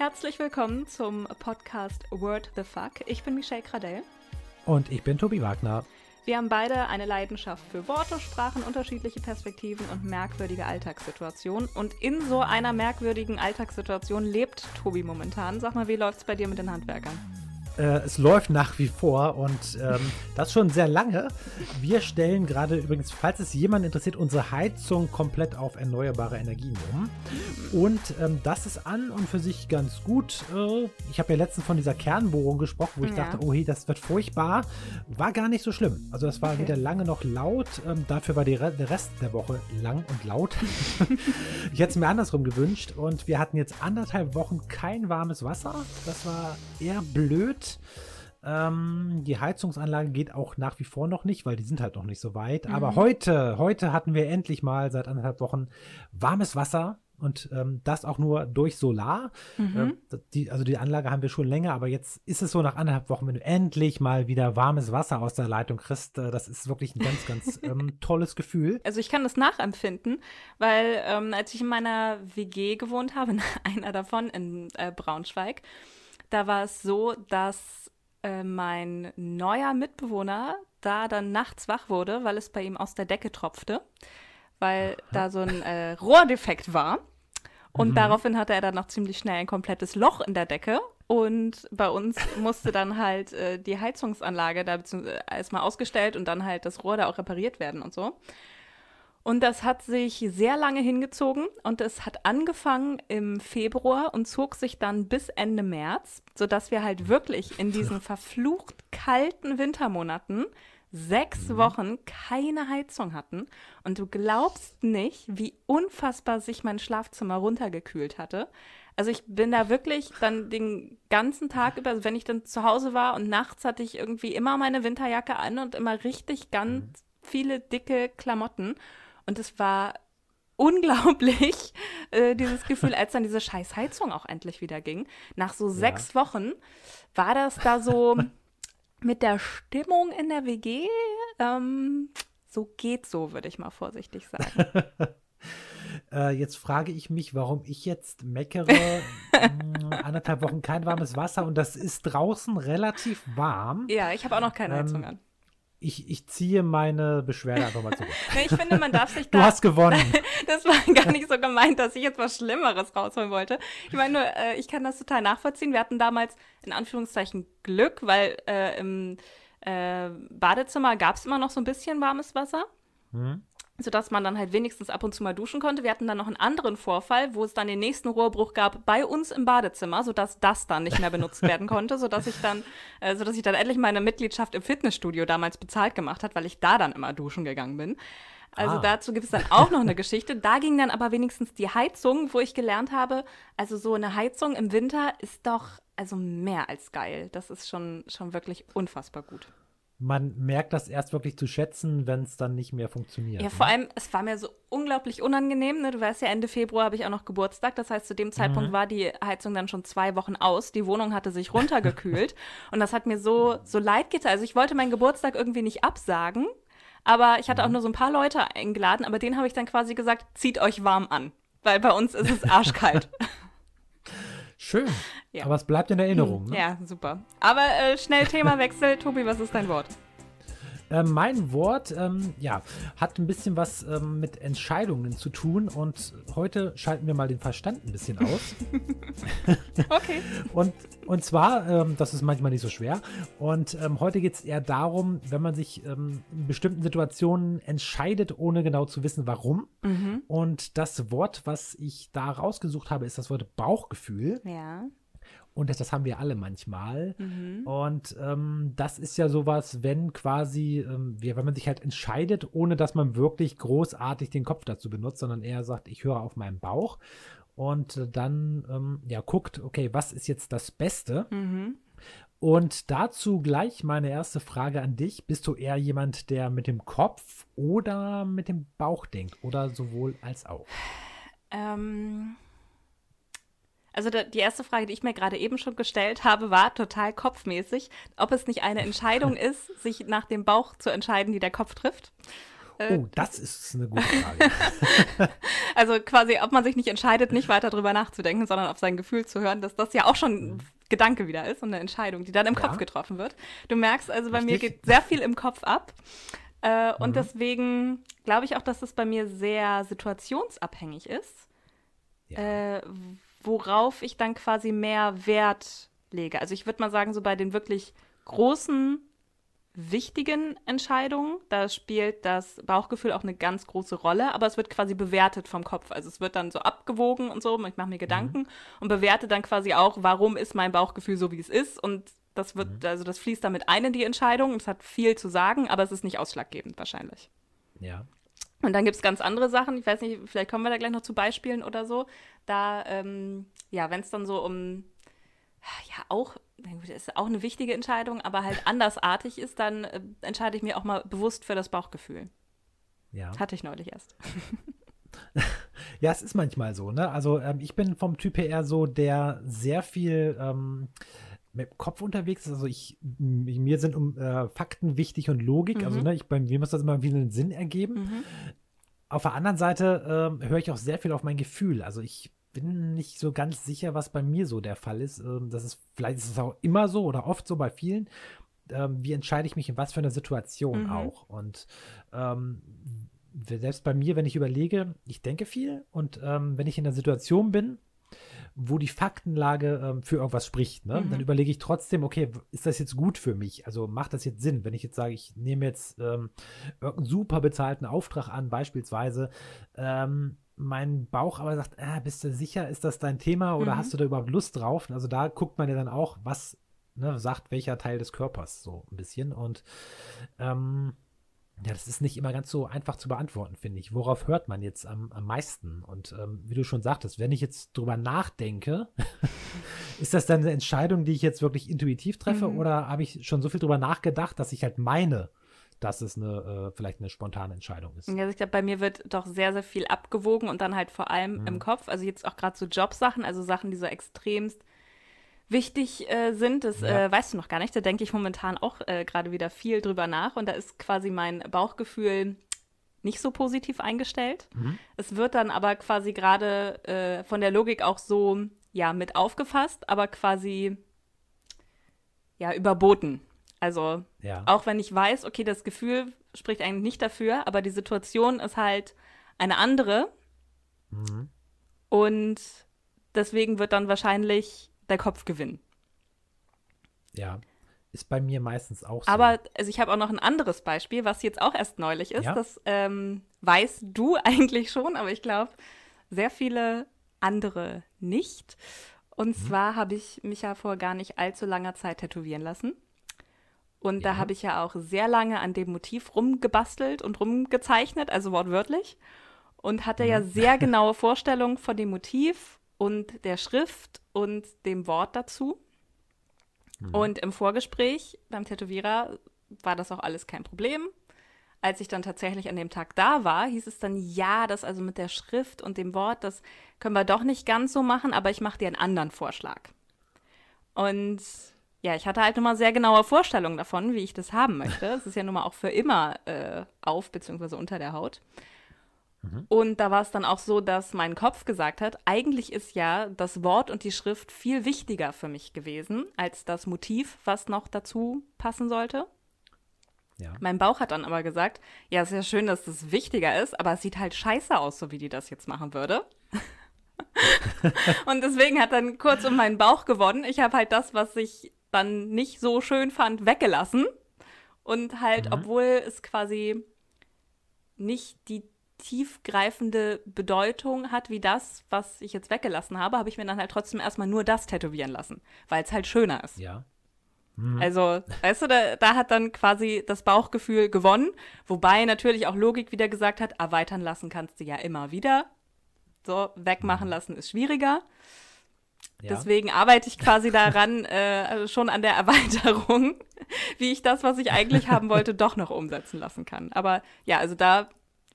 Herzlich willkommen zum Podcast Word the Fuck. Ich bin Michelle Cradell. Und ich bin Tobi Wagner. Wir haben beide eine Leidenschaft für Worte, Sprachen, unterschiedliche Perspektiven und merkwürdige Alltagssituationen. Und in so einer merkwürdigen Alltagssituation lebt Tobi momentan. Sag mal, wie läuft es bei dir mit den Handwerkern? Äh, es läuft nach wie vor und ähm, das schon sehr lange. Wir stellen gerade übrigens, falls es jemand interessiert, unsere Heizung komplett auf erneuerbare Energien um. Und ähm, das ist an und für sich ganz gut. Äh, ich habe ja letztens von dieser Kernbohrung gesprochen, wo ich ja. dachte, oh hey, das wird furchtbar. War gar nicht so schlimm. Also das war okay. wieder lange noch laut. Ähm, dafür war Re der Rest der Woche lang und laut. ich hätte es mir andersrum gewünscht. Und wir hatten jetzt anderthalb Wochen kein warmes Wasser. Das war eher blöd. Ähm, die Heizungsanlage geht auch nach wie vor noch nicht, weil die sind halt noch nicht so weit. Mhm. Aber heute, heute hatten wir endlich mal seit anderthalb Wochen warmes Wasser und ähm, das auch nur durch Solar. Mhm. Äh, die, also die Anlage haben wir schon länger, aber jetzt ist es so nach anderthalb Wochen, wenn du endlich mal wieder warmes Wasser aus der Leitung kriegst, äh, das ist wirklich ein ganz, ganz ähm, tolles Gefühl. Also ich kann das nachempfinden, weil ähm, als ich in meiner WG gewohnt habe, in einer davon in äh, Braunschweig, da war es so, dass äh, mein neuer Mitbewohner da dann nachts wach wurde, weil es bei ihm aus der Decke tropfte, weil da so ein äh, Rohrdefekt war. Und mhm. daraufhin hatte er dann noch ziemlich schnell ein komplettes Loch in der Decke. Und bei uns musste dann halt äh, die Heizungsanlage da erstmal ausgestellt und dann halt das Rohr da auch repariert werden und so. Und das hat sich sehr lange hingezogen und es hat angefangen im Februar und zog sich dann bis Ende März, sodass wir halt wirklich in diesen verflucht kalten Wintermonaten sechs mhm. Wochen keine Heizung hatten. Und du glaubst nicht, wie unfassbar sich mein Schlafzimmer runtergekühlt hatte. Also ich bin da wirklich dann den ganzen Tag über, also wenn ich dann zu Hause war und nachts hatte ich irgendwie immer meine Winterjacke an und immer richtig ganz mhm. viele dicke Klamotten. Und es war unglaublich, äh, dieses Gefühl, als dann diese scheiß Heizung auch endlich wieder ging. Nach so ja. sechs Wochen war das da so mit der Stimmung in der WG, ähm, so geht so, würde ich mal vorsichtig sagen. Äh, jetzt frage ich mich, warum ich jetzt meckere. Mm, anderthalb Wochen kein warmes Wasser und das ist draußen relativ warm. Ja, ich habe auch noch keine ähm, Heizung an ich, ich ziehe meine Beschwerde einfach mal zurück. ich finde, man darf sich da. Du hast gewonnen. das war gar nicht so gemeint, dass ich jetzt was Schlimmeres rausholen wollte. Ich meine nur, äh, ich kann das total nachvollziehen. Wir hatten damals in Anführungszeichen Glück, weil äh, im äh, Badezimmer gab es immer noch so ein bisschen warmes Wasser. Hm sodass man dann halt wenigstens ab und zu mal duschen konnte. Wir hatten dann noch einen anderen Vorfall, wo es dann den nächsten Rohrbruch gab bei uns im Badezimmer, sodass das dann nicht mehr benutzt werden konnte, sodass ich dann, äh, sodass ich dann endlich meine Mitgliedschaft im Fitnessstudio damals bezahlt gemacht hat, weil ich da dann immer duschen gegangen bin. Also ah. dazu gibt es dann auch noch eine Geschichte. Da ging dann aber wenigstens die Heizung, wo ich gelernt habe, also so eine Heizung im Winter ist doch also mehr als geil. Das ist schon, schon wirklich unfassbar gut man merkt das erst wirklich zu schätzen, wenn es dann nicht mehr funktioniert. Ja, ne? vor allem, es war mir so unglaublich unangenehm. Ne? Du weißt ja, Ende Februar habe ich auch noch Geburtstag. Das heißt, zu dem Zeitpunkt mhm. war die Heizung dann schon zwei Wochen aus. Die Wohnung hatte sich runtergekühlt. und das hat mir so, so leid getan. Also ich wollte meinen Geburtstag irgendwie nicht absagen. Aber ich hatte auch mhm. nur so ein paar Leute eingeladen. Aber denen habe ich dann quasi gesagt, zieht euch warm an. Weil bei uns ist es arschkalt. Schön. Ja. Aber es bleibt in Erinnerung. Ne? Ja, super. Aber äh, schnell Themawechsel. Tobi, was ist dein Wort? Äh, mein Wort, ähm, ja, hat ein bisschen was ähm, mit Entscheidungen zu tun und heute schalten wir mal den Verstand ein bisschen aus. okay. und, und zwar, ähm, das ist manchmal nicht so schwer, und ähm, heute geht es eher darum, wenn man sich ähm, in bestimmten Situationen entscheidet, ohne genau zu wissen, warum. Mhm. Und das Wort, was ich da rausgesucht habe, ist das Wort Bauchgefühl. Ja. Und das, das haben wir alle manchmal. Mhm. Und ähm, das ist ja sowas, wenn quasi, ähm, wenn man sich halt entscheidet, ohne dass man wirklich großartig den Kopf dazu benutzt, sondern eher sagt, ich höre auf meinen Bauch und dann ähm, ja guckt, okay, was ist jetzt das Beste? Mhm. Und dazu gleich meine erste Frage an dich. Bist du eher jemand, der mit dem Kopf oder mit dem Bauch denkt? Oder sowohl als auch? Ähm, also die erste Frage, die ich mir gerade eben schon gestellt habe, war total kopfmäßig, ob es nicht eine Entscheidung ist, sich nach dem Bauch zu entscheiden, die der Kopf trifft. Äh, oh, das ist eine gute Frage. also quasi, ob man sich nicht entscheidet, nicht weiter drüber nachzudenken, sondern auf sein Gefühl zu hören, dass das ja auch schon mhm. Gedanke wieder ist und eine Entscheidung, die dann im ja. Kopf getroffen wird. Du merkst also, bei Richtig. mir geht sehr viel im Kopf ab. Äh, und mhm. deswegen glaube ich auch, dass es bei mir sehr situationsabhängig ist, ja. äh, worauf ich dann quasi mehr Wert lege. Also ich würde mal sagen, so bei den wirklich großen, wichtigen Entscheidungen, da spielt das Bauchgefühl auch eine ganz große Rolle, aber es wird quasi bewertet vom Kopf. Also es wird dann so abgewogen und so, ich mache mir Gedanken mhm. und bewerte dann quasi auch, warum ist mein Bauchgefühl so, wie es ist und das wird, mhm. also das fließt damit ein in die Entscheidung. Es hat viel zu sagen, aber es ist nicht ausschlaggebend wahrscheinlich. Ja. Und dann gibt es ganz andere Sachen, ich weiß nicht, vielleicht kommen wir da gleich noch zu Beispielen oder so. Da, ähm, ja, wenn es dann so um, ja, auch, ist auch eine wichtige Entscheidung, aber halt andersartig ist, dann äh, entscheide ich mir auch mal bewusst für das Bauchgefühl. Ja. Hatte ich neulich erst. ja, es ist manchmal so, ne? Also ähm, ich bin vom Typ her eher so, der sehr viel ähm, mit Kopf unterwegs ist. Also ich, mir sind um äh, Fakten wichtig und Logik. Also, mhm. Also ne, ich, bei mir muss das immer wieder einen Sinn ergeben. Mhm. Auf der anderen Seite äh, höre ich auch sehr viel auf mein Gefühl. Also ich bin nicht so ganz sicher, was bei mir so der Fall ist. Ähm, das ist, vielleicht ist es auch immer so oder oft so bei vielen. Ähm, wie entscheide ich mich in was für einer Situation mhm. auch? Und ähm, selbst bei mir, wenn ich überlege, ich denke viel und ähm, wenn ich in der Situation bin, wo die Faktenlage ähm, für irgendwas spricht. Ne? Mhm. Dann überlege ich trotzdem, okay, ist das jetzt gut für mich? Also macht das jetzt Sinn, wenn ich jetzt sage, ich nehme jetzt ähm, irgendeinen super bezahlten Auftrag an, beispielsweise, ähm, mein Bauch aber sagt, ah, bist du sicher, ist das dein Thema oder mhm. hast du da überhaupt Lust drauf? Also da guckt man ja dann auch, was ne, sagt welcher Teil des Körpers so ein bisschen und ähm, ja, das ist nicht immer ganz so einfach zu beantworten, finde ich. Worauf hört man jetzt am, am meisten? Und ähm, wie du schon sagtest, wenn ich jetzt drüber nachdenke, ist das dann eine Entscheidung, die ich jetzt wirklich intuitiv treffe mhm. oder habe ich schon so viel drüber nachgedacht, dass ich halt meine, dass es eine, äh, vielleicht eine spontane Entscheidung ist? Ja, also ich glaube, bei mir wird doch sehr, sehr viel abgewogen und dann halt vor allem mhm. im Kopf. Also jetzt auch gerade so Jobsachen, also Sachen, die so extremst wichtig äh, sind, das ja. äh, weißt du noch gar nicht. Da denke ich momentan auch äh, gerade wieder viel drüber nach und da ist quasi mein Bauchgefühl nicht so positiv eingestellt. Mhm. Es wird dann aber quasi gerade äh, von der Logik auch so ja mit aufgefasst, aber quasi ja überboten. Also ja. auch wenn ich weiß, okay, das Gefühl spricht eigentlich nicht dafür, aber die Situation ist halt eine andere. Mhm. Und deswegen wird dann wahrscheinlich der Kopf gewinnen. Ja, ist bei mir meistens auch so. Aber also ich habe auch noch ein anderes Beispiel, was jetzt auch erst neulich ist. Ja? Das ähm, weißt du eigentlich schon, aber ich glaube, sehr viele andere nicht. Und mhm. zwar habe ich mich ja vor gar nicht allzu langer Zeit tätowieren lassen. Und ja. da habe ich ja auch sehr lange an dem Motiv rumgebastelt und rumgezeichnet, also wortwörtlich. Und hatte mhm. ja sehr genaue Vorstellungen von dem Motiv und der Schrift und dem Wort dazu. Mhm. Und im Vorgespräch beim Tätowierer war das auch alles kein Problem. Als ich dann tatsächlich an dem Tag da war, hieß es dann, ja, das also mit der Schrift und dem Wort, das können wir doch nicht ganz so machen, aber ich mache dir einen anderen Vorschlag. Und ja, ich hatte halt nun mal sehr genaue Vorstellungen davon, wie ich das haben möchte. Es ist ja nun mal auch für immer äh, auf bzw. unter der Haut. Mhm. Und da war es dann auch so, dass mein Kopf gesagt hat, eigentlich ist ja das Wort und die Schrift viel wichtiger für mich gewesen als das Motiv, was noch dazu passen sollte. Ja. Mein Bauch hat dann aber gesagt, ja, ist ja schön, dass das wichtiger ist, aber es sieht halt scheiße aus, so wie die das jetzt machen würde. und deswegen hat dann kurz um meinen Bauch gewonnen. Ich habe halt das, was ich dann nicht so schön fand, weggelassen. Und halt, mhm. obwohl es quasi nicht die tiefgreifende Bedeutung hat wie das, was ich jetzt weggelassen habe, habe ich mir dann halt trotzdem erstmal nur das tätowieren lassen, weil es halt schöner ist. Ja. Mhm. Also, weißt du, da, da, hat dann quasi das Bauchgefühl gewonnen, wobei natürlich auch Logik wieder gesagt hat, erweitern lassen kannst du ja immer wieder. So, wegmachen mhm. lassen ist schwieriger. Ja. Deswegen arbeite ich quasi daran, äh, also schon an der Erweiterung, wie ich das, was ich eigentlich haben wollte, doch noch umsetzen lassen kann. Aber ja, also da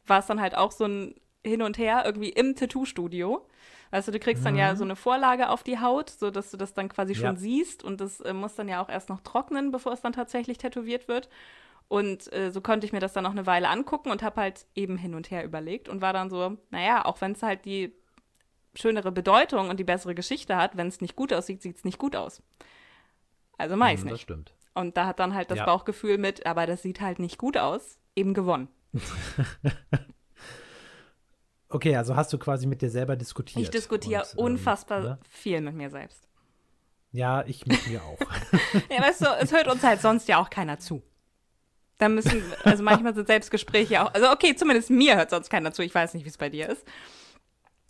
war es dann halt auch so ein Hin und Her irgendwie im Tattoo-Studio. Weißt du, du kriegst mhm. dann ja mhm. so eine Vorlage auf die Haut, sodass du das dann quasi schon ja. siehst und das äh, muss dann ja auch erst noch trocknen, bevor es dann tatsächlich tätowiert wird. Und äh, so konnte ich mir das dann noch eine Weile angucken und habe halt eben hin und her überlegt und war dann so, naja, auch wenn es halt die schönere Bedeutung und die bessere Geschichte hat, wenn es nicht gut aussieht, sieht es nicht gut aus. Also meist Hm, nicht. Das stimmt. Und da hat dann halt das Ja. Bauchgefühl mit, aber das sieht halt nicht gut aus, eben gewonnen. Okay, also hast du quasi mit dir selber diskutiert. Ich diskutiere und, ähm, unfassbar ne? viel mit mir selbst. Ja, ich mit mir auch. Ja, weißt du, es hört uns halt sonst ja auch keiner zu. Da müssen, also manchmal sind Selbstgespräche auch, also okay, zumindest mir hört sonst keiner zu. Ich weiß nicht, wie es bei dir ist.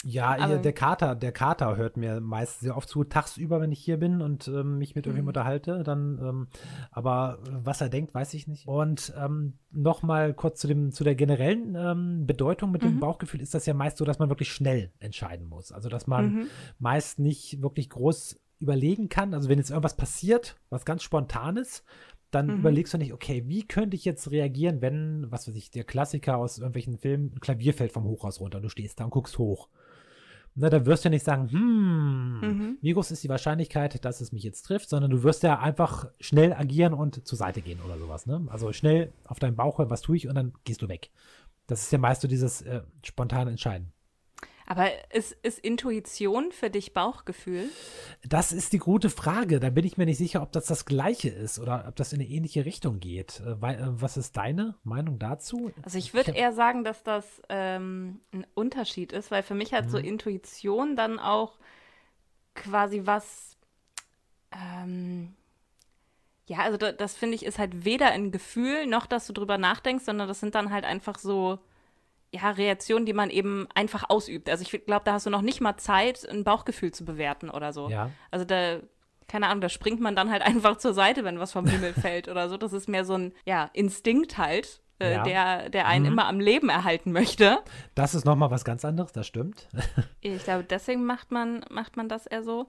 Ja, Aber- der Kater, der Kater hört mir meist sehr oft zu, tagsüber, wenn ich hier bin und ähm, mich mit Mhm. irgendjemandem unterhalte. Dann, ähm, aber äh, was er denkt, weiß ich nicht. Und ähm, noch mal kurz zu dem, zu der generellen ähm, Bedeutung mit dem Mhm. Bauchgefühl ist das ja meist so, dass man wirklich schnell entscheiden muss. Also dass man Mhm. meist nicht wirklich groß überlegen kann. Also wenn jetzt irgendwas passiert, was ganz spontanes, dann Mhm. überlegst du nicht, okay, wie könnte ich jetzt reagieren, wenn, was weiß ich, der Klassiker aus irgendwelchen Filmen, ein Klavier fällt vom Hochhaus runter und du stehst da und guckst hoch. Na, da wirst du ja nicht sagen, hm, Mhm. wie groß ist die Wahrscheinlichkeit, dass es mich jetzt trifft, sondern du wirst ja einfach schnell agieren und zur Seite gehen oder sowas. Ne? Also schnell auf deinen Bauch hören, was tue ich und dann gehst du weg. Das ist ja meist so dieses äh, spontane Entscheiden. Aber ist, ist Intuition für dich Bauchgefühl? Das ist die gute Frage. Da bin ich mir nicht sicher, ob das das Gleiche ist oder ob das in eine ähnliche Richtung geht. Äh, äh, Was ist deine Meinung dazu? Also ich würde eher sagen, dass das ähm, ein Unterschied ist, weil für mich hat so Mhm. Intuition dann auch quasi was, ähm, ja, also da, das finde ich ist halt weder ein Gefühl noch, dass du drüber nachdenkst, sondern das sind dann halt einfach so, ja, Reaktionen, die man eben einfach ausübt. Also ich glaube, da hast du noch nicht mal Zeit, ein Bauchgefühl zu bewerten oder so. Ja. Also da, keine Ahnung, da springt man dann halt einfach zur Seite, wenn was vom Himmel fällt oder so. Das ist mehr so ein, ja, Instinkt halt, äh, Ja. der, der einen Mhm. immer am Leben erhalten möchte. Das ist nochmal was ganz anderes, das stimmt. Ich glaube, deswegen macht man, macht man das eher so.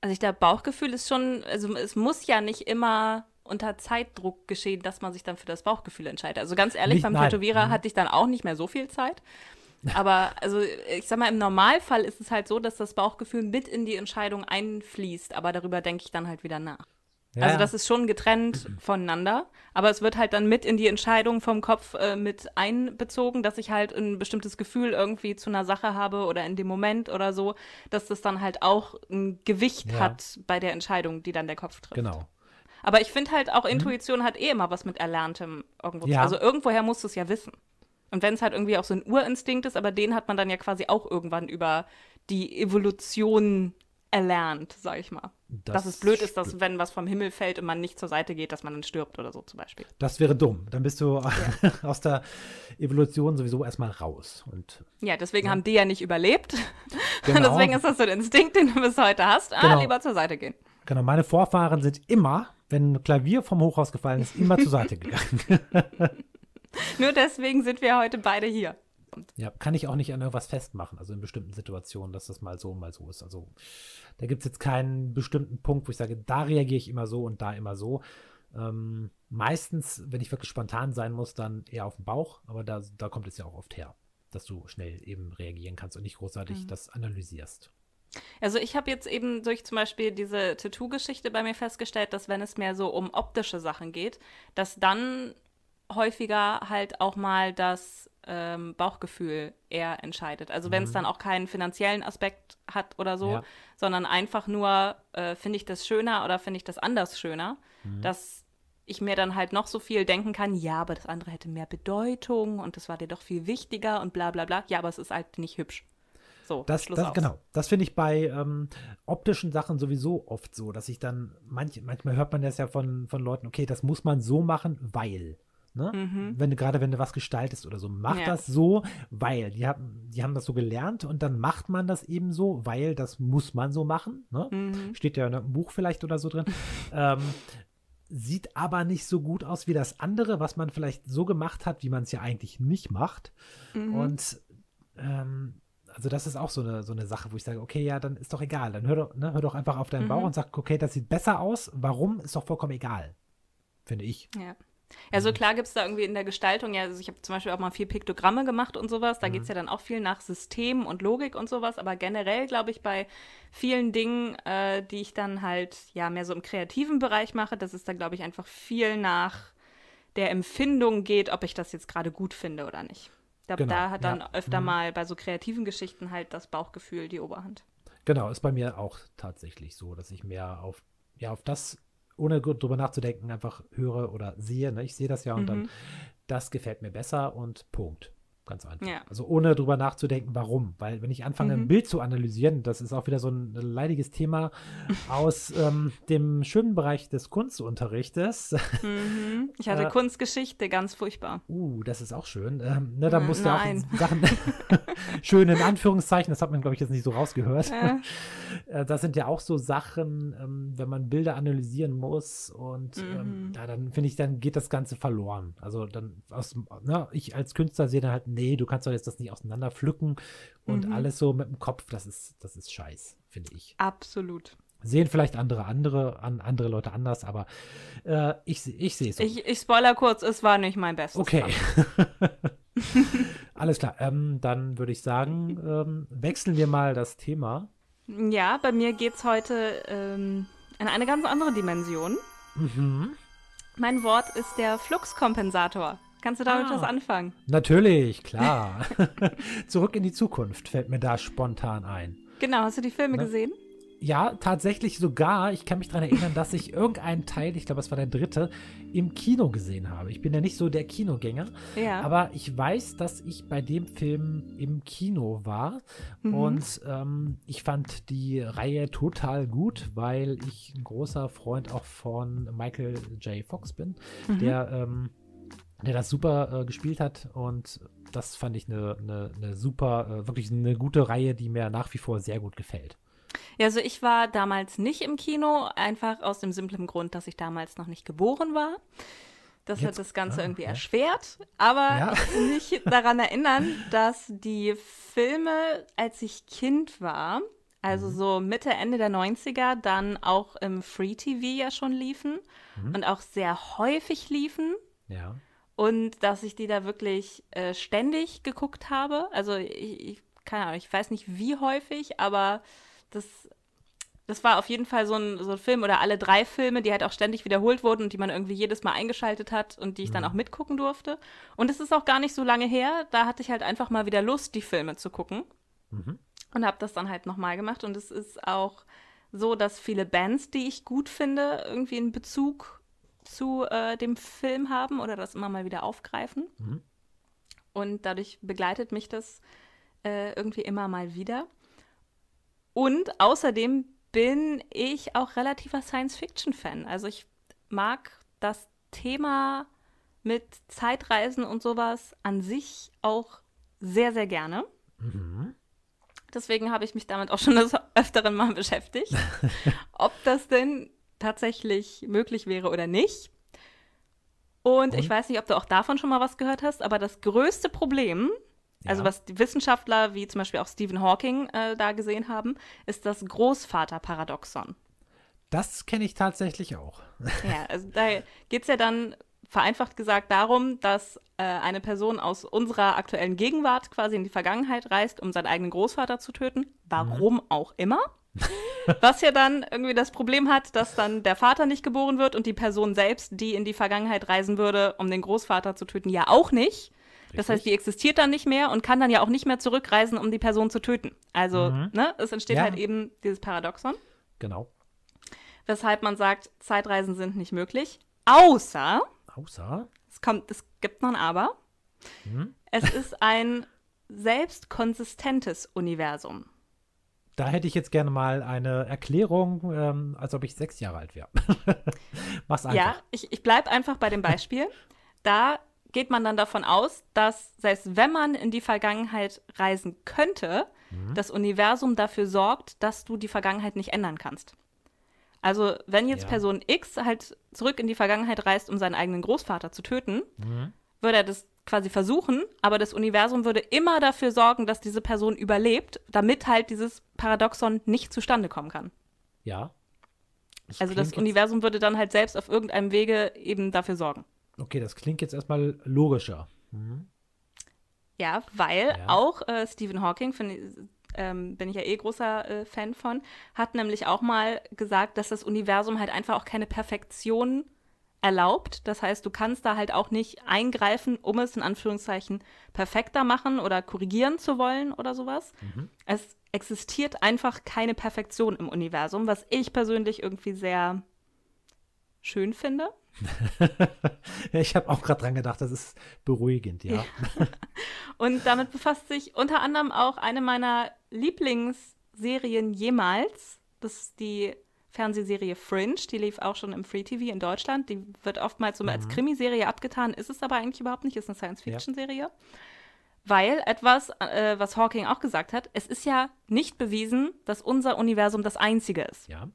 Also ich glaube, Bauchgefühl ist schon, also es muss ja nicht immer unter Zeitdruck geschehen, dass man sich dann für das Bauchgefühl entscheidet. Also ganz ehrlich, Nicht- beim nein. Tätowierer Mhm. hatte ich dann auch nicht mehr so viel Zeit. Aber also ich sag mal, im Normalfall ist es halt so, dass das Bauchgefühl mit in die Entscheidung einfließt, aber darüber denke ich dann halt wieder nach. Also Ja. das ist schon getrennt voneinander, aber es wird halt dann mit in die Entscheidung vom Kopf äh, mit einbezogen, dass ich halt ein bestimmtes Gefühl irgendwie zu einer Sache habe oder in dem Moment oder so, dass das dann halt auch ein Gewicht Ja. hat bei der Entscheidung, die dann der Kopf trifft. Genau. Aber ich finde halt auch Intuition hat eh immer was mit Erlerntem irgendwo. zu- Ja. Also irgendwoher musst du es ja wissen. Und wenn es halt irgendwie auch so ein Urinstinkt ist, aber den hat man dann ja quasi auch irgendwann über die Evolution erlernt, sag ich mal. dass es blöd ist, dass wenn was vom Himmel fällt und man nicht zur Seite geht, dass man dann stirbt oder so zum Beispiel. Das wäre dumm. Dann bist du aus der Evolution sowieso erstmal raus. Und Ja, deswegen haben die ja nicht überlebt. Genau. deswegen ist das so ein Instinkt, den du bis heute hast. Ah, Genau. lieber zur Seite gehen. Genau, meine Vorfahren sind immer, wenn ein Klavier vom Hochhaus gefallen ist, immer zur Seite gegangen. Nur deswegen sind wir heute beide hier. Ja, kann ich auch nicht an irgendwas festmachen, also in bestimmten Situationen, dass das mal so und mal so ist. Also da gibt es jetzt keinen bestimmten Punkt, wo ich sage, da reagiere ich immer so und da immer so. Ähm, meistens, wenn ich wirklich spontan sein muss, dann eher auf den Bauch, aber da, da kommt es ja auch oft her, dass du schnell eben reagieren kannst und nicht großartig das analysierst. Also ich habe jetzt eben durch zum Beispiel diese Tattoo-Geschichte bei mir festgestellt, dass wenn es mehr so um optische Sachen geht, dass dann häufiger halt auch mal das ähm, Bauchgefühl eher entscheidet. Also wenn es dann auch keinen finanziellen Aspekt hat oder so, Ja. sondern einfach nur, äh, finde ich das schöner oder finde ich das anders schöner, dass ich mir dann halt noch so viel denken kann, ja, aber das andere hätte mehr Bedeutung und das war dir doch viel wichtiger und bla bla bla. Ja, aber es ist halt nicht hübsch. So, Das, das genau. Das finde ich bei ähm, optischen Sachen sowieso oft so, dass ich dann, manch, manchmal hört man das ja von, von Leuten, okay, das muss man so machen, weil. Ne? Wenn du gerade, wenn du was gestaltest oder so, mach Mhm. Ja. das so, weil. Die haben, die haben das so gelernt und dann macht man das eben so, weil das muss man so machen. Ne? Mhm. Steht ja in einem Buch vielleicht oder so drin. ähm, sieht aber nicht so gut aus wie das andere, was man vielleicht so gemacht hat, wie man es ja eigentlich nicht macht. Mhm. Und ähm, also das ist auch so eine, so eine Sache, wo ich sage, okay, ja, dann ist doch egal. Dann hör doch, ne, hör doch einfach auf deinen Bauch und sag, okay, das sieht besser aus. Warum? Ist doch vollkommen egal. Finde ich. Ja. Ja, so klar gibt es da irgendwie in der Gestaltung, ja, also ich habe zum Beispiel auch mal viel Piktogramme gemacht und sowas, da geht es ja dann auch viel nach System und Logik und sowas, aber generell glaube ich bei vielen Dingen, äh, die ich dann halt ja mehr so im kreativen Bereich mache, das ist da glaube ich einfach viel nach der Empfindung geht, ob ich das jetzt gerade gut finde oder nicht. Ich glaube, Genau, da hat dann ja. öfter Mhm. mal bei so kreativen Geschichten halt das Bauchgefühl die Oberhand. Genau, ist bei mir auch tatsächlich so, dass ich mehr auf, ja, auf das, ohne gut drüber nachzudenken, einfach höre oder sehe. Ne? Ich sehe das ja und dann, Mhm. das gefällt mir besser und Punkt. Ganz einfach. Ja. Also ohne drüber nachzudenken, warum. Weil wenn ich anfange, Mhm. ein Bild zu analysieren, das ist auch wieder so ein leidiges Thema aus ähm, dem schönen Bereich des Kunstunterrichtes. Mhm. Ich hatte Äh, Kunstgeschichte, ganz furchtbar. Uh, das ist auch schön. Ähm, ne, da Hm, musst du auch nein. Sachen, schön in Anführungszeichen, das hat man, glaube ich, jetzt nicht so rausgehört. Äh. Das sind ja auch so Sachen, ähm, wenn man Bilder analysieren muss und ähm, Mhm. ja, dann finde ich, dann geht das Ganze verloren. Also dann aus, ne, ich als Künstler sehe dann halt, nee, du kannst doch jetzt das nicht auseinander pflücken und Mhm. alles so mit dem Kopf, das ist, das ist scheiß, finde ich. Absolut. Sehen vielleicht andere, andere, an, andere Leute anders, aber äh, ich, ich sehe es so. Ich, ich spoiler kurz, es war nicht mein Bestes. Okay. Alles klar. Ähm, dann würde ich sagen, ähm, wechseln wir mal das Thema. Ja, bei mir geht es heute ähm, in eine ganz andere Dimension. Mhm. Mein Wort ist der Fluxkompensator. Kannst du damit Ah. was anfangen? Natürlich, klar. Zurück in die Zukunft fällt mir da spontan ein. Genau, hast du die Filme Ne? gesehen? Ja, tatsächlich sogar. Ich kann mich daran erinnern, dass ich irgendeinen Teil, ich glaube, es war der dritte, im Kino gesehen habe. Ich bin ja nicht so der Kinogänger, Ja. aber ich weiß, dass ich bei dem Film im Kino war Mhm. und ähm, ich fand die Reihe total gut, weil ich ein großer Freund auch von Michael J. Fox bin, Mhm. der, ähm, der das super äh, gespielt hat und das fand ich eine, eine, eine super, äh, wirklich eine gute Reihe, die mir nach wie vor sehr gut gefällt. Ja, also ich war damals nicht im Kino, einfach aus dem simplen Grund, dass ich damals noch nicht geboren war. Das Jetzt- hat das Ganze ah, irgendwie ja. erschwert, aber Ja. ich kann mich daran erinnern, dass die Filme, als ich Kind war, also so Mitte, Ende der 90er, dann auch im Free TV ja schon liefen und auch sehr häufig liefen. Ja. Und dass ich die da wirklich äh, ständig geguckt habe. Also ich, ich, keine Ahnung, ich weiß nicht wie häufig, aber das, das war auf jeden Fall so ein, so ein Film oder alle drei Filme, die halt auch ständig wiederholt wurden und die man irgendwie jedes Mal eingeschaltet hat und die ich dann auch mitgucken durfte. Und es ist auch gar nicht so lange her, da hatte ich halt einfach mal wieder Lust, die Filme zu gucken. Mhm. Und habe das dann halt nochmal gemacht. Und es ist auch so, dass viele Bands, die ich gut finde, irgendwie einen Bezug zu äh, dem Film haben oder das immer mal wieder aufgreifen. Mhm. Und dadurch begleitet mich das äh, irgendwie immer mal wieder. Und außerdem bin ich auch relativer Science-Fiction-Fan. Also ich mag das Thema mit Zeitreisen und sowas an sich auch sehr, sehr gerne. Mhm. Deswegen habe ich mich damit auch schon des Öfteren mal beschäftigt, ob das denn tatsächlich möglich wäre oder nicht. Und, ich Und? weiß nicht, ob du auch davon schon mal was gehört hast, aber das größte Problem, also Ja. was die Wissenschaftler wie zum Beispiel auch Stephen Hawking äh, da gesehen haben, ist das Großvaterparadoxon. Das kenne ich tatsächlich auch. Ja, also da geht es ja dann vereinfacht gesagt darum, dass äh, eine Person aus unserer aktuellen Gegenwart quasi in die Vergangenheit reist, um seinen eigenen Großvater zu töten. Warum auch immer. Was ja dann irgendwie das Problem hat, dass dann der Vater nicht geboren wird und die Person selbst, die in die Vergangenheit reisen würde, um den Großvater zu töten, ja auch nicht. Das heißt, die existiert dann nicht mehr und kann dann ja auch nicht mehr zurückreisen, um die Person zu töten. Also, Mhm. ne, es entsteht Ja. halt eben dieses Paradoxon Genau. weshalb man sagt, Zeitreisen sind nicht möglich. Außer, Außer. es kommt, es gibt noch ein Aber. Mhm. Es ist ein selbstkonsistentes Universum. Da hätte ich jetzt gerne mal eine Erklärung, ähm, als ob ich sechs Jahre alt wäre. Mach's einfach. Ja, ich, ich bleibe einfach bei dem Beispiel. da geht man dann davon aus, dass selbst wenn man in die Vergangenheit reisen könnte, Mhm. das Universum dafür sorgt, dass du die Vergangenheit nicht ändern kannst. Also wenn jetzt Ja. Person X halt zurück in die Vergangenheit reist, um seinen eigenen Großvater zu töten, Mhm. würde er das quasi versuchen, aber das Universum würde immer dafür sorgen, dass diese Person überlebt, damit halt dieses Paradoxon nicht zustande kommen kann. Ja. Das Also das Universum würde dann halt selbst auf irgendeinem Wege eben dafür sorgen. Okay, das klingt jetzt erstmal logischer. Mhm. Ja, weil Ja. auch äh, Stephen Hawking, find ich, ähm, bin ich ja eh großer äh, Fan von, hat nämlich auch mal gesagt, dass das Universum halt einfach auch keine Perfektion erlaubt. Das heißt, du kannst da halt auch nicht eingreifen, um es in Anführungszeichen perfekter machen oder korrigieren zu wollen oder sowas. Mhm. Es existiert einfach keine Perfektion im Universum, was ich persönlich irgendwie sehr schön finde. ich habe auch gerade dran gedacht, das ist beruhigend, ja. Und damit befasst sich unter anderem auch eine meiner Lieblingsserien jemals. Das ist die Fernsehserie Fringe, die lief auch schon im Free TV in Deutschland. Die wird oftmals so mhm. als Krimiserie abgetan, ist es aber eigentlich überhaupt nicht, ist eine Science-Fiction-Serie. Ja. Weil etwas, äh, was Hawking auch gesagt hat, es ist ja nicht bewiesen, dass unser Universum das einzige ist. Ja.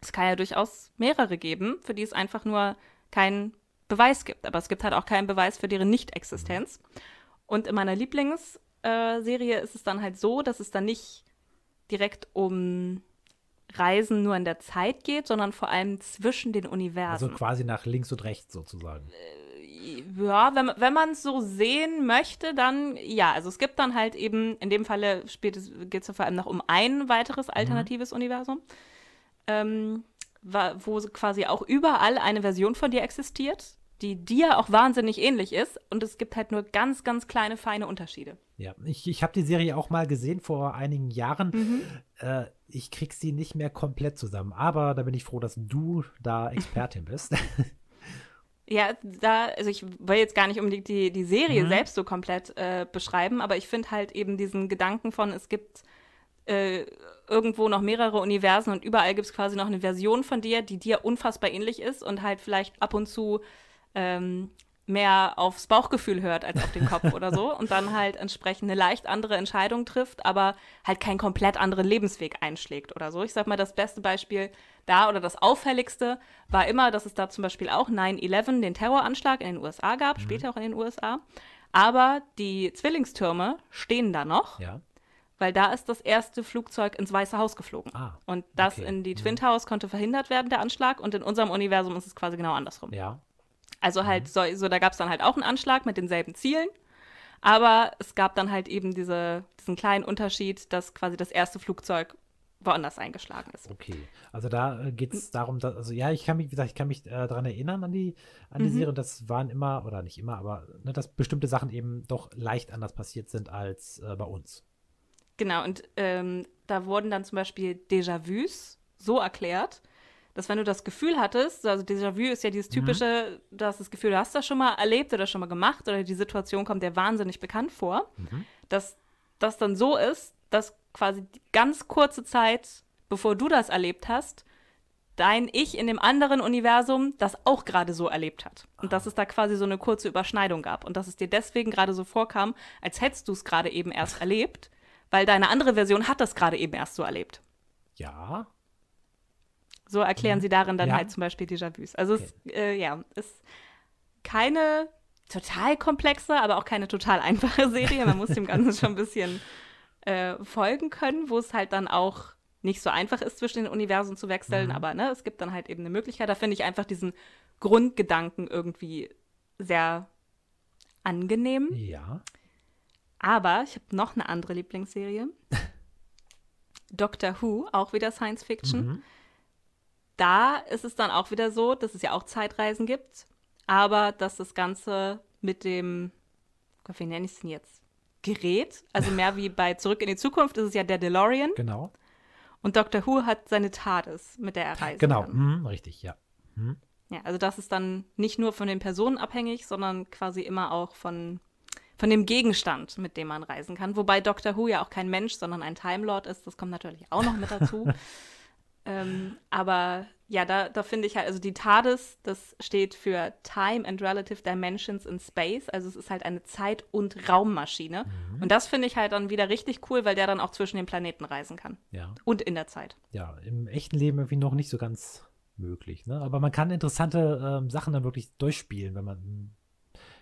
Es kann ja durchaus mehrere geben, für die es einfach nur keinen Beweis gibt. Aber es gibt halt auch keinen Beweis für deren Nicht-Existenz. Und in meiner Lieblingsserie äh, ist es dann halt so, dass es dann nicht direkt um Reisen nur in der Zeit geht, sondern vor allem zwischen den Universen. Also quasi nach links und rechts sozusagen. Äh, ja, wenn, wenn man es so sehen möchte, dann ja. Also es gibt dann halt eben, in dem Falle geht es ja vor allem noch um ein weiteres mhm. alternatives mhm. Universum, ähm, wo quasi auch überall eine Version von dir existiert, die dir auch wahnsinnig ähnlich ist. Und es gibt halt nur ganz, ganz kleine, feine Unterschiede. Ja, ich, ich habe die Serie auch mal gesehen vor einigen Jahren. Mhm. Äh, ich krieg sie nicht mehr komplett zusammen, aber da bin ich froh, dass du da Expertin bist. Ja, da, also ich will jetzt gar nicht unbedingt die, die Serie mhm. selbst so komplett äh, beschreiben, aber ich finde halt eben diesen Gedanken von, es gibt äh, irgendwo noch mehrere Universen und überall gibt es quasi noch eine Version von dir, die dir unfassbar ähnlich ist und halt vielleicht ab und zu ähm, mehr aufs Bauchgefühl hört als auf den Kopf oder so und dann halt entsprechend eine leicht andere Entscheidung trifft, aber halt keinen komplett anderen Lebensweg einschlägt oder so. Ich sag mal, das beste Beispiel da oder das auffälligste war immer, dass es da zum Beispiel auch 9-11, den Terroranschlag in den USA gab, mhm. später auch in den USA. Aber die Zwillingstürme stehen da noch. Ja. Weil da ist das erste Flugzeug ins Weiße Haus geflogen. Ah, und das okay. in die Twin mhm. Towers konnte verhindert werden, der Anschlag. Und in unserem Universum ist es quasi genau andersrum. Ja. Also halt, mhm. so, so da gab es dann halt auch einen Anschlag mit denselben Zielen. Aber es gab dann halt eben diese, diesen kleinen Unterschied, dass quasi das erste Flugzeug woanders eingeschlagen ist. Okay, also da äh, geht es darum, dass, also ja, ich kann mich, wie gesagt, ich kann mich äh, daran erinnern an die, an die mhm. Serie. Das waren immer, oder nicht immer, aber ne, dass bestimmte Sachen eben doch leicht anders passiert sind als äh, bei uns. Genau, und ähm, da wurden dann zum Beispiel Déjà-vus so erklärt, dass wenn du das Gefühl hattest, also Déjà-vu ist ja dieses mhm. typische, mhm. du hast das Gefühl, du hast das schon mal erlebt oder schon mal gemacht oder die Situation kommt dir wahnsinnig bekannt vor, mhm. dass das dann so ist, dass quasi ganz kurze Zeit, bevor du das erlebt hast, dein Ich in dem anderen Universum das auch gerade so erlebt hat. Und dass es da quasi so eine kurze Überschneidung gab und dass es dir deswegen gerade so vorkam, als hättest du es gerade eben erst erlebt, weil deine andere Version hat das gerade eben erst so erlebt. Ja, so erklären mhm. sie darin dann ja. halt zum Beispiel Déjà-vus. Also okay. es äh, ja, ist keine total komplexe, aber auch keine total einfache Serie. Man muss dem Ganzen schon ein bisschen äh, folgen können, wo es halt dann auch nicht so einfach ist, zwischen den Universen zu wechseln, mhm. aber ne, es gibt dann halt eben eine Möglichkeit. Da finde ich einfach diesen Grundgedanken irgendwie sehr angenehm. Ja. Aber ich habe noch eine andere Lieblingsserie. Doctor Who, auch wieder Science Fiction. Mhm da ist es dann auch wieder so, dass es ja auch Zeitreisen gibt, aber dass das Ganze mit dem, wie nenne ich es denn jetzt? Gerät, also mehr wie bei Zurück in die Zukunft ist es ja der DeLorean. Genau. Und Dr. Who hat seine TARDIS, mit der er reist. Genau, hm, richtig, ja. Hm. Ja, also das ist dann nicht nur von den Personen abhängig, sondern quasi immer auch von, von dem Gegenstand, mit dem man reisen kann. Wobei Dr. Who ja auch kein Mensch, sondern ein Time Lord ist. Das kommt natürlich auch noch mit dazu. Ähm, aber ja, da, da finde ich halt, also die TARDIS, das steht für Time and Relative Dimensions in Space. Also es ist halt eine Zeit- und Raummaschine. Mhm. Und das finde ich halt dann wieder richtig cool, weil der dann auch zwischen den Planeten reisen kann. Ja. Und in der Zeit. Ja, im echten Leben irgendwie noch nicht so ganz möglich. Ne? Aber man kann interessante ähm, Sachen dann wirklich durchspielen, wenn man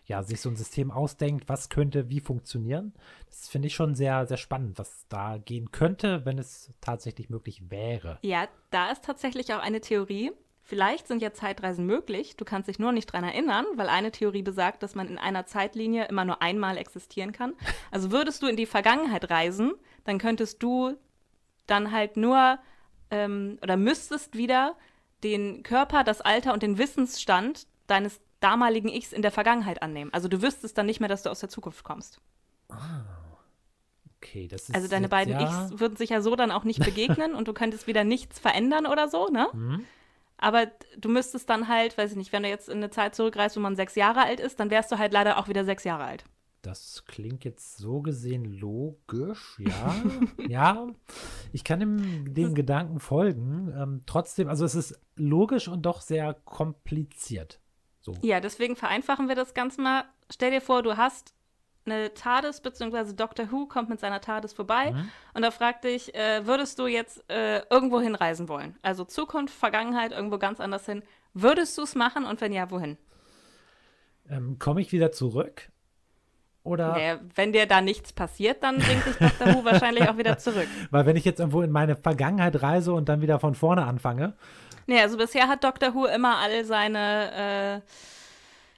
ja, sich so ein System ausdenkt, was könnte wie funktionieren. Das finde ich schon sehr, sehr spannend, was da gehen könnte, wenn es tatsächlich möglich wäre. Ja, da ist tatsächlich auch eine Theorie. Vielleicht sind ja Zeitreisen möglich, du kannst dich nur nicht dran erinnern, weil eine Theorie besagt, dass man in einer Zeitlinie immer nur einmal existieren kann. Also würdest du in die Vergangenheit reisen, dann könntest du dann halt nur ähm, oder müsstest wieder den Körper, das Alter und den Wissensstand deines damaligen Ichs in der Vergangenheit annehmen. Also du wüsstest dann nicht mehr, dass du aus der Zukunft kommst. Ah. Okay, das ist Also deine jetzt, beiden ja, Ichs würden sich ja so dann auch nicht begegnen und du könntest wieder nichts verändern oder so, ne? Mhm. Aber du müsstest dann halt, weiß ich nicht, wenn du jetzt in eine Zeit zurückreist, wo man sechs Jahre alt ist, dann wärst du halt leider auch wieder sechs Jahre alt. Das klingt jetzt so gesehen logisch, ja. ja, ich kann dem, dem Gedanken folgen. Ähm, trotzdem, also es ist logisch und doch sehr kompliziert. So. Ja, deswegen vereinfachen wir das Ganze mal. Stell dir vor, du hast eine TARDIS, beziehungsweise Doctor Who kommt mit seiner TARDIS vorbei Mhm. und da fragt dich, äh, würdest du jetzt äh, irgendwo hinreisen wollen? Also Zukunft, Vergangenheit, irgendwo ganz anders hin. Würdest du es machen und wenn ja, wohin? Ähm, Komme ich wieder zurück? Oder, Naja, wenn dir da nichts passiert, dann bringt dich Doctor Who wahrscheinlich auch wieder zurück. weil wenn ich jetzt irgendwo in meine Vergangenheit reise und dann wieder von vorne anfange, Nee, also bisher hat Doctor Who immer all seine, äh,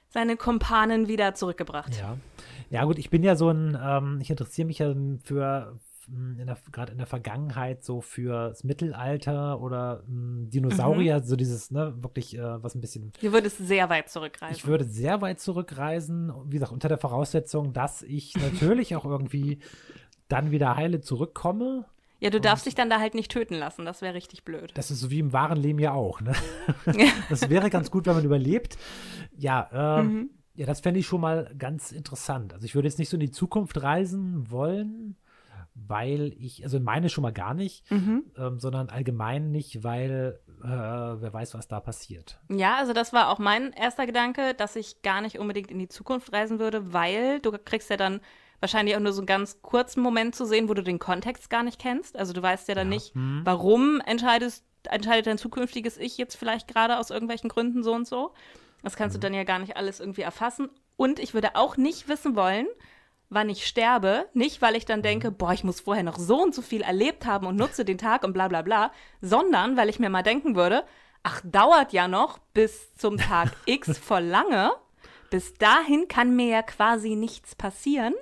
seine Kumpanen wieder zurückgebracht. ja. Ja gut, ich bin ja so ein, ähm, ich interessiere mich ja für, gerade in der Vergangenheit so fürs Mittelalter oder mh, Dinosaurier, Mhm. so dieses, ne, wirklich, äh, was ein bisschen Du würdest sehr weit zurückreisen. Ich würde sehr weit zurückreisen, wie gesagt, unter der Voraussetzung, dass ich natürlich auch irgendwie dann wieder heile zurückkomme. Ja, du darfst dich dann da halt nicht töten lassen. Das wäre richtig blöd. Das ist so wie im wahren Leben ja auch. Ne? Das wäre ganz gut, wenn man überlebt. Ja, ähm, Mhm. ja, das fände ich schon mal ganz interessant. Also ich würde jetzt nicht so in die Zukunft reisen wollen, weil ich, also meine schon mal gar nicht, Mhm. ähm, sondern allgemein nicht, weil äh, wer weiß, was da passiert. Ja, also das war auch mein erster Gedanke, dass ich gar nicht unbedingt in die Zukunft reisen würde, weil du kriegst ja dann wahrscheinlich auch nur so einen ganz kurzen Moment zu sehen, wo du den Kontext gar nicht kennst. Also du weißt ja dann Ja. nicht, Mhm. warum entscheidest, entscheidet dein zukünftiges Ich jetzt vielleicht gerade aus irgendwelchen Gründen so und so. Das kannst du dann ja gar nicht alles irgendwie erfassen. Und ich würde auch nicht wissen wollen, wann ich sterbe. Nicht, weil ich dann denke, boah, ich muss vorher noch so und so viel erlebt haben und nutze den Tag und bla bla bla, sondern weil ich mir mal denken würde, ach, dauert ja noch bis zum Tag X voll lange. Bis dahin kann mir ja quasi nichts passieren.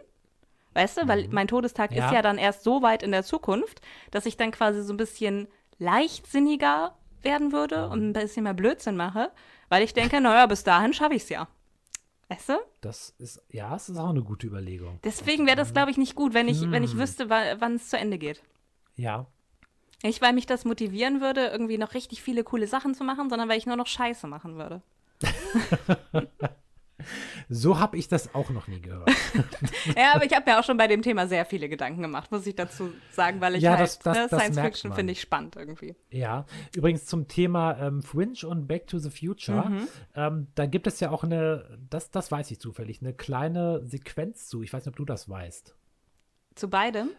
Weißt du, weil mein Todestag Ja. ist ja dann erst so weit in der Zukunft, dass ich dann quasi so ein bisschen leichtsinniger werden würde und ein bisschen mehr Blödsinn mache, weil ich denke, naja, bis dahin schaffe ich es ja. Weißt du? Das ist, ja, es ist auch eine gute Überlegung. Deswegen wäre das, glaube ich, nicht gut, wenn ich, wenn ich Hm. wüsste, wa- wann es zu Ende geht. Ja, Nicht, weil mich das motivieren würde, irgendwie noch richtig viele coole Sachen zu machen, sondern weil ich nur noch Scheiße machen würde. so habe ich das auch noch nie gehört. Ja, aber ich habe mir auch schon bei dem Thema sehr viele Gedanken gemacht, muss ich dazu sagen, weil ich Ja, halt, das- das- ne, das Science Fiction finde ich spannend irgendwie. Ja, übrigens zum Thema ähm, Fringe und Back to the Future. Mhm. Ähm, da gibt es ja auch eine, das, das weiß ich zufällig, eine kleine Sequenz zu. Ich weiß nicht, ob du das weißt. Zu beidem?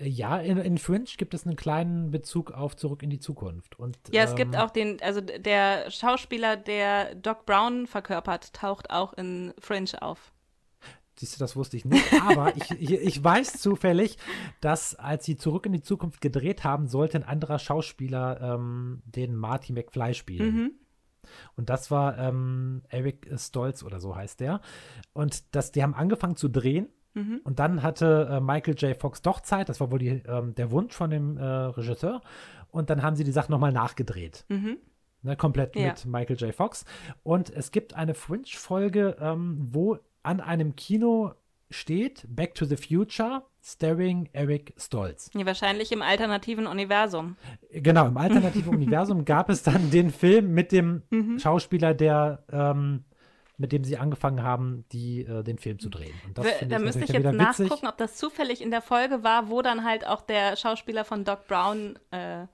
Ja, in, in Fringe gibt es einen kleinen Bezug auf Zurück in die Zukunft. Und, Ja, es gibt ähm, auch den, also der Schauspieler, der Doc Brown verkörpert, taucht auch in Fringe auf. Siehst du, das wusste ich nicht. Aber ich, ich, ich weiß zufällig, dass als sie Zurück in die Zukunft gedreht haben, sollte ein anderer Schauspieler ähm, den Marty McFly spielen. Mhm. Und das war ähm, Eric Stolz oder so heißt der. Und das, die haben angefangen zu drehen. Mhm. Und dann hatte äh, Michael J. Fox doch Zeit. Das war wohl die, ähm, der Wunsch von dem äh, Regisseur. Und dann haben sie die Sache nochmal nachgedreht. Mhm. Ne, komplett Ja. mit Michael J. Fox. Und es gibt eine Fringe-Folge, ähm, wo an einem Kino steht Back to the Future, starring Eric Stolz. Ja, wahrscheinlich im alternativen Universum. Genau, im alternativen Universum gab es dann den Film mit dem Mhm. Schauspieler, der ähm, mit dem sie angefangen haben, die, äh, den Film zu drehen. Da müsste ich jetzt witzig. nachgucken, ob das zufällig in der Folge war, wo dann halt auch der Schauspieler von Doc Brown äh,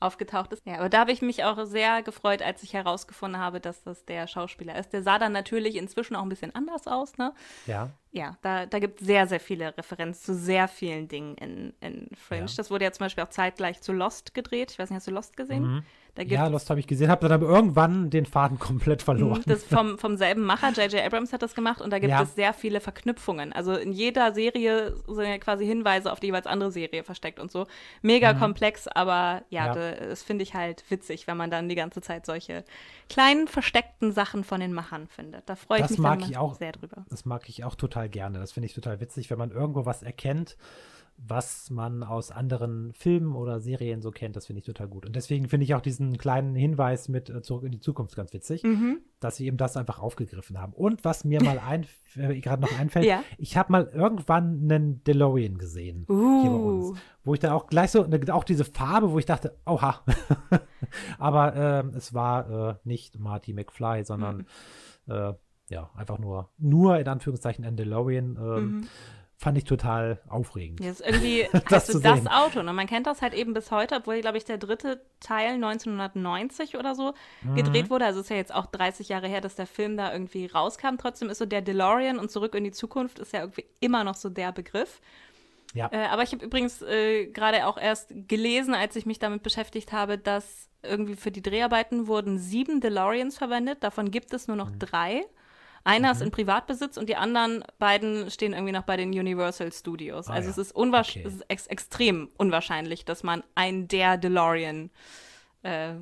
aufgetaucht ist. Ja, aber da habe ich mich auch sehr gefreut, als ich herausgefunden habe, dass das der Schauspieler ist. Der sah dann natürlich inzwischen auch ein bisschen anders aus, ne? Ja, Ja, da, da gibt es sehr, sehr viele Referenzen zu sehr vielen Dingen in, in Fringe. Ja. Das wurde ja zum Beispiel auch zeitgleich zu Lost gedreht. Ich weiß nicht, hast du Lost gesehen? Mhm. Ja Lost habe ich gesehen, habe dann aber irgendwann den Faden komplett verloren. Das vom, vom selben Macher, J.J. Abrams hat das gemacht und da gibt Ja. es sehr viele Verknüpfungen. Also in jeder Serie sind ja quasi Hinweise auf die jeweils andere Serie versteckt und so. Mega komplex, aber ja, Mhm. Ja. da- das finde ich halt witzig, wenn man dann die ganze Zeit solche kleinen versteckten Sachen von den Machern findet. Da freue ich Das mich mag ich auch. sehr drüber. Das mag ich auch total gerne. Das finde ich total witzig, wenn man irgendwo was erkennt, was man aus anderen Filmen oder Serien so kennt. Das finde ich total gut. Und deswegen finde ich auch diesen kleinen Hinweis mit äh, Zurück in die Zukunft ganz witzig, mhm. dass sie eben das einfach aufgegriffen haben. Und was mir mal ein, äh, gerade noch einfällt, ja. ich habe mal irgendwann einen DeLorean gesehen uh. hier bei uns, wo ich dann auch gleich so, ne, auch diese Farbe, wo ich dachte, oha. Aber äh, es war äh, nicht Marty McFly, sondern mhm. ja, einfach nur, nur in Anführungszeichen ein DeLorean. Ähm, mhm fand ich total aufregend. Ja, ist irgendwie das, also das Auto. Ne? Man kennt das halt eben bis heute, obwohl, glaube ich, der dritte Teil 1990 oder so mhm. gedreht wurde. Also ist ja jetzt auch 30 Jahre her, dass der Film da irgendwie rauskam. Trotzdem ist so der DeLorean und Zurück in die Zukunft ist ja irgendwie immer noch so der Begriff. Ja. Äh, aber ich habe übrigens äh, gerade auch erst gelesen, als ich mich damit beschäftigt habe, dass irgendwie für die Dreharbeiten wurden sieben DeLoreans verwendet. Davon gibt es nur noch mhm. drei. Einer mhm. ist in Privatbesitz und die anderen beiden stehen irgendwie noch bei den Universal Studios. Ah, also ja. es, ist okay. es ist ex extrem unwahrscheinlich, dass man einen der DeLorean äh,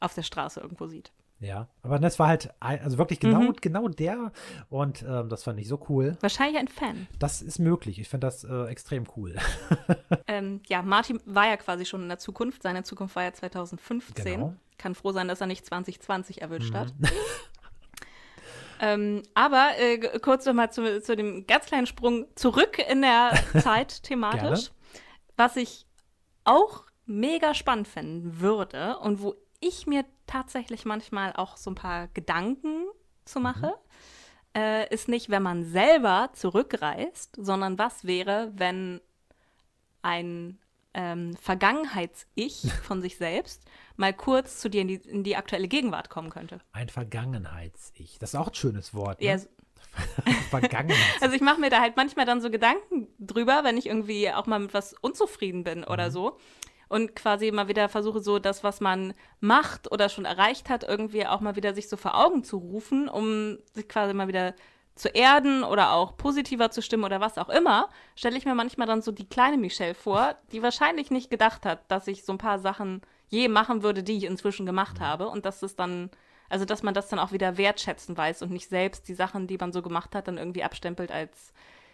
auf der Straße irgendwo sieht. Ja, aber das war halt also wirklich genau, mhm. genau der und ähm, das fand ich so cool. Wahrscheinlich ein Fan. Das ist möglich. Ich finde das äh, extrem cool. ähm, ja, Martin war ja quasi schon in der Zukunft. Seine Zukunft war ja 2015. Genau. Kann froh sein, dass er nicht 2020 erwischt mhm. hat. Ähm, aber äh, kurz nochmal zu, zu dem ganz kleinen Sprung zurück in der Zeit thematisch. Was ich auch mega spannend finden würde und wo ich mir tatsächlich manchmal auch so ein paar Gedanken zu mhm. mache, mhm. äh, ist nicht, wenn man selber zurückreist, sondern was wäre, wenn ein ähm, Vergangenheits-Ich von sich selbst mal kurz zu dir in die, in die aktuelle Gegenwart kommen könnte. Ein Vergangenheits-Ich. Das ist auch ein schönes Wort. Ne? Ja, Vergangenheit. Also ich mache mir da halt manchmal dann so Gedanken drüber, wenn ich irgendwie auch mal mit was unzufrieden bin mhm. oder so. Und quasi mal wieder versuche, so das, was man macht oder schon erreicht hat, irgendwie auch mal wieder sich so vor Augen zu rufen, um sich quasi mal wieder zu erden oder auch positiver zu stimmen oder was auch immer, stelle ich mir manchmal dann so die kleine Michelle vor, die wahrscheinlich nicht gedacht hat, dass ich so ein paar Sachen je machen würde, die ich inzwischen gemacht mhm. habe. Und dass es dann, also dass man das dann auch wieder wertschätzen weiß und nicht selbst die Sachen, die man so gemacht hat, dann irgendwie abstempelt als,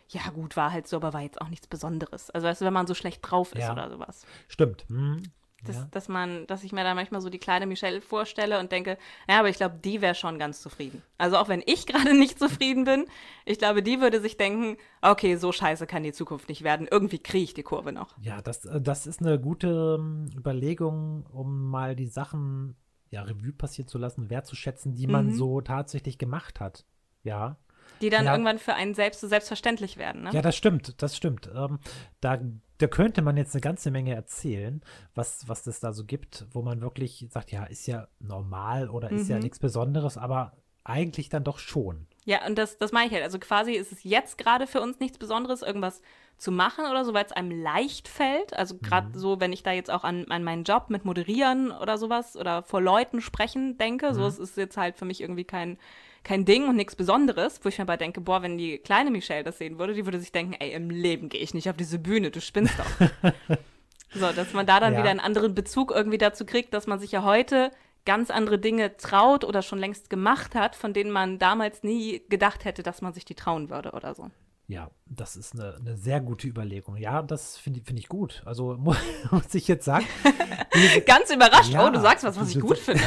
ja gut, war halt so, aber war jetzt auch nichts Besonderes. Also weißt du, wenn man so schlecht drauf ist ja. oder sowas. Stimmt. Mhm. Das, ja. Dass man, dass ich mir da manchmal so die kleine Michelle vorstelle und denke, ja, aber ich glaube, die wäre schon ganz zufrieden. Also auch wenn ich gerade nicht zufrieden bin, ich glaube, die würde sich denken, okay, so scheiße kann die Zukunft nicht werden. Irgendwie kriege ich die Kurve noch. Ja, das, äh, das ist eine gute ähm, Überlegung, um mal die Sachen ja, Revue passieren zu lassen, wertzuschätzen, die man mhm. so tatsächlich gemacht hat. Ja. Die dann ja. irgendwann für einen selbst so selbstverständlich werden, ne? Ja, das stimmt, das stimmt. Ähm, da da könnte man jetzt eine ganze Menge erzählen, was, was das da so gibt, wo man wirklich sagt, ja, ist ja normal oder ist mhm. ja nichts Besonderes, aber eigentlich dann doch schon. Ja, und das, das meine ich halt. Also quasi ist es jetzt gerade für uns nichts Besonderes, irgendwas zu machen oder so, weil es einem leicht fällt. Also gerade mhm. so, wenn ich da jetzt auch an, an meinen Job mit Moderieren oder sowas oder vor Leuten sprechen denke, mhm. so es ist jetzt halt für mich irgendwie kein kein Ding und nichts Besonderes, wo ich mir aber denke, boah, wenn die kleine Michelle das sehen würde, die würde sich denken, ey, im Leben gehe ich nicht auf diese Bühne, du spinnst doch. so, dass man da dann ja. wieder einen anderen Bezug irgendwie dazu kriegt, dass man sich ja heute ganz andere Dinge traut oder schon längst gemacht hat, von denen man damals nie gedacht hätte, dass man sich die trauen würde oder so. Ja, das ist eine, eine sehr gute Überlegung. Ja, das finde find ich gut. Also muss, muss ich jetzt sagen. Ganz überrascht. Ja, oh, du sagst was, was ich gut finde.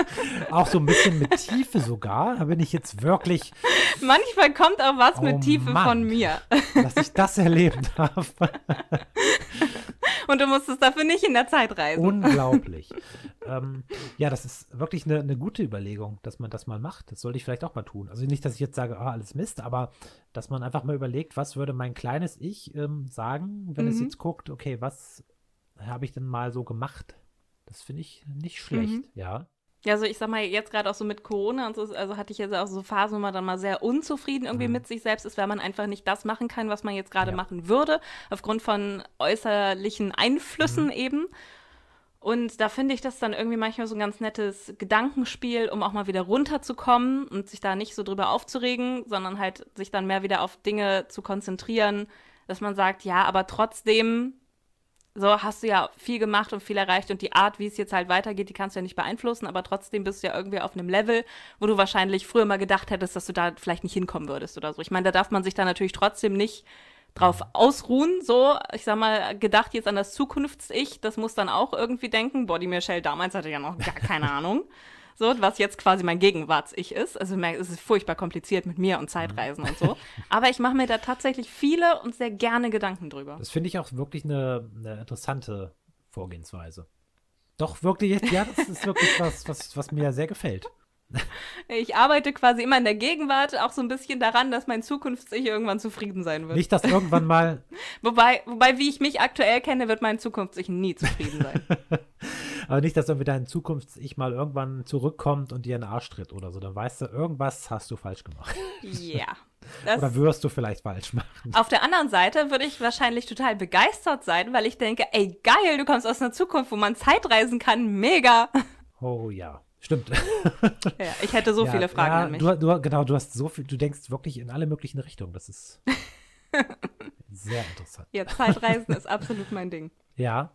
auch so ein bisschen mit Tiefe sogar. Da bin ich jetzt wirklich. Manchmal kommt auch was oh, mit Tiefe Mann, von mir. dass ich das erleben darf. Und du musstest dafür nicht in der Zeit reisen. Unglaublich. ähm, ja, das ist wirklich eine, eine, gute Überlegung, dass man das mal macht. Das sollte ich vielleicht auch mal tun. Also nicht, dass ich jetzt sage, ah, alles Mist, aber dass man einfach mal überlegt, was würde mein kleines Ich ähm, sagen, wenn mhm. es jetzt guckt, okay, was habe ich denn mal so gemacht? Das finde ich nicht schlecht, mhm. ja. Ja, also ich sag mal, jetzt gerade auch so mit Corona und so, also hatte ich jetzt auch so Phasen, wo man dann mal sehr unzufrieden irgendwie mhm. mit sich selbst ist, weil man einfach nicht das machen kann, was man jetzt gerade ja. machen würde, aufgrund von äußerlichen Einflüssen mhm. eben. Und da finde ich das dann irgendwie manchmal so ein ganz nettes Gedankenspiel, um auch mal wieder runterzukommen und sich da nicht so drüber aufzuregen, sondern halt sich dann mehr wieder auf Dinge zu konzentrieren, dass man sagt, ja, aber trotzdem so hast du ja viel gemacht und viel erreicht und die Art, wie es jetzt halt weitergeht, die kannst du ja nicht beeinflussen, aber trotzdem bist du ja irgendwie auf einem Level, wo du wahrscheinlich früher mal gedacht hättest, dass du da vielleicht nicht hinkommen würdest oder so. Ich meine, da darf man sich dann natürlich trotzdem nicht drauf ausruhen, so, ich sag mal, gedacht jetzt an das Zukunfts-Ich, das muss dann auch irgendwie denken, die Michelle damals hatte ja noch gar keine Ahnung. So, was jetzt quasi mein Gegenwarts-Ich ist. Also es ist furchtbar kompliziert mit mir und Zeitreisen und so. Aber ich mache mir da tatsächlich viele und sehr gerne Gedanken drüber. Das finde ich auch wirklich eine, eine interessante Vorgehensweise. Doch, wirklich, ja, das ist wirklich was, was, was mir sehr gefällt. Ich arbeite quasi immer in der Gegenwart auch so ein bisschen daran, dass mein Zukunfts-Ich irgendwann zufrieden sein wird. Nicht, dass irgendwann mal. wobei, wobei, wie ich mich aktuell kenne, wird mein Zukunfts-Ich nie zufrieden sein. Aber nicht, dass irgendwie dein Zukunfts-Ich mal irgendwann zurückkommt und dir einen Arsch tritt oder so. Dann weißt du, irgendwas hast du falsch gemacht. Ja. oder wirst du vielleicht falsch machen. Auf der anderen Seite würde ich wahrscheinlich total begeistert sein, weil ich denke, ey, geil, du kommst aus einer Zukunft, wo man Zeitreisen kann. Mega. Oh ja. Stimmt. Ja, ich hätte so ja, viele Fragen ja, an mich. Du, du, genau, du hast so viel, du denkst wirklich in alle möglichen Richtungen. Das ist sehr interessant. Ja, Zeitreisen ist absolut mein Ding. Ja,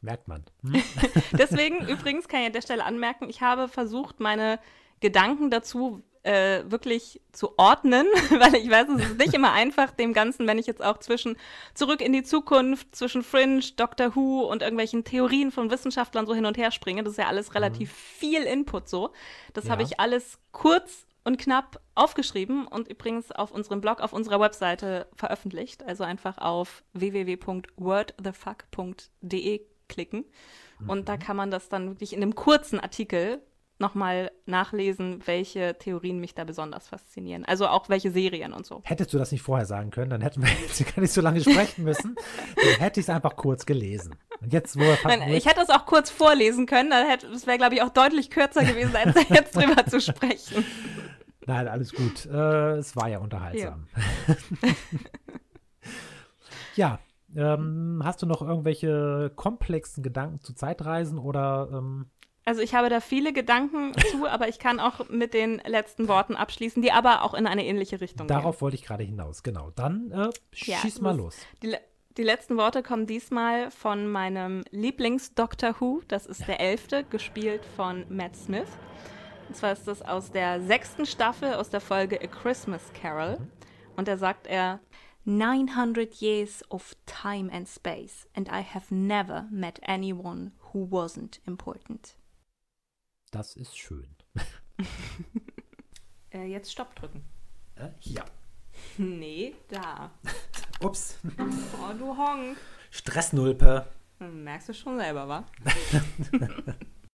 merkt man. Hm? Deswegen, übrigens kann ich an der Stelle anmerken, ich habe versucht, meine Gedanken dazu äh, wirklich zu ordnen, weil ich weiß, es ist nicht immer einfach, dem Ganzen, wenn ich jetzt auch zwischen Zurück in die Zukunft, zwischen Fringe, Doctor Who und irgendwelchen Theorien von Wissenschaftlern so hin und her springe. Das ist ja alles relativ mhm. viel Input so. Das ja. habe ich alles kurz und knapp aufgeschrieben und übrigens auf unserem Blog, auf unserer Webseite veröffentlicht. Also einfach auf www.wordthefuck.de klicken. Und mhm. da kann man das dann wirklich in einem kurzen Artikel nochmal nachlesen, welche Theorien mich da besonders faszinieren. Also auch welche Serien und so. Hättest du das nicht vorher sagen können, dann hätten wir jetzt gar nicht so lange sprechen müssen. dann hätte ich es einfach kurz gelesen. Und jetzt, wo Nein, ich hätte es auch kurz vorlesen können, dann hätte es wäre, glaube ich, auch deutlich kürzer gewesen, als jetzt drüber zu sprechen. Nein, alles gut. Äh, es war ja unterhaltsam. Ja, ja ähm, hast du noch irgendwelche komplexen Gedanken zu Zeitreisen oder ähm, also ich habe da viele Gedanken zu, aber ich kann auch mit den letzten Worten abschließen, die aber auch in eine ähnliche Richtung Darauf gehen. wollte ich gerade hinaus, genau. Dann äh, schieß ja, mal los. Die, die, letzten Worte kommen diesmal von meinem Lieblings-Doctor Who. Das ist der elfte, gespielt von Matt Smith. Und zwar ist das aus der sechsten Staffel, aus der Folge A Christmas Carol. Mhm. Und da sagt er, 900 years of time and space, and I have never met anyone who wasn't important. Das ist schön. äh, jetzt Stopp drücken. Äh, ja. Nee, da. Ups. Oh, du Honk. Stressnulpe. Merkst du schon selber, wa?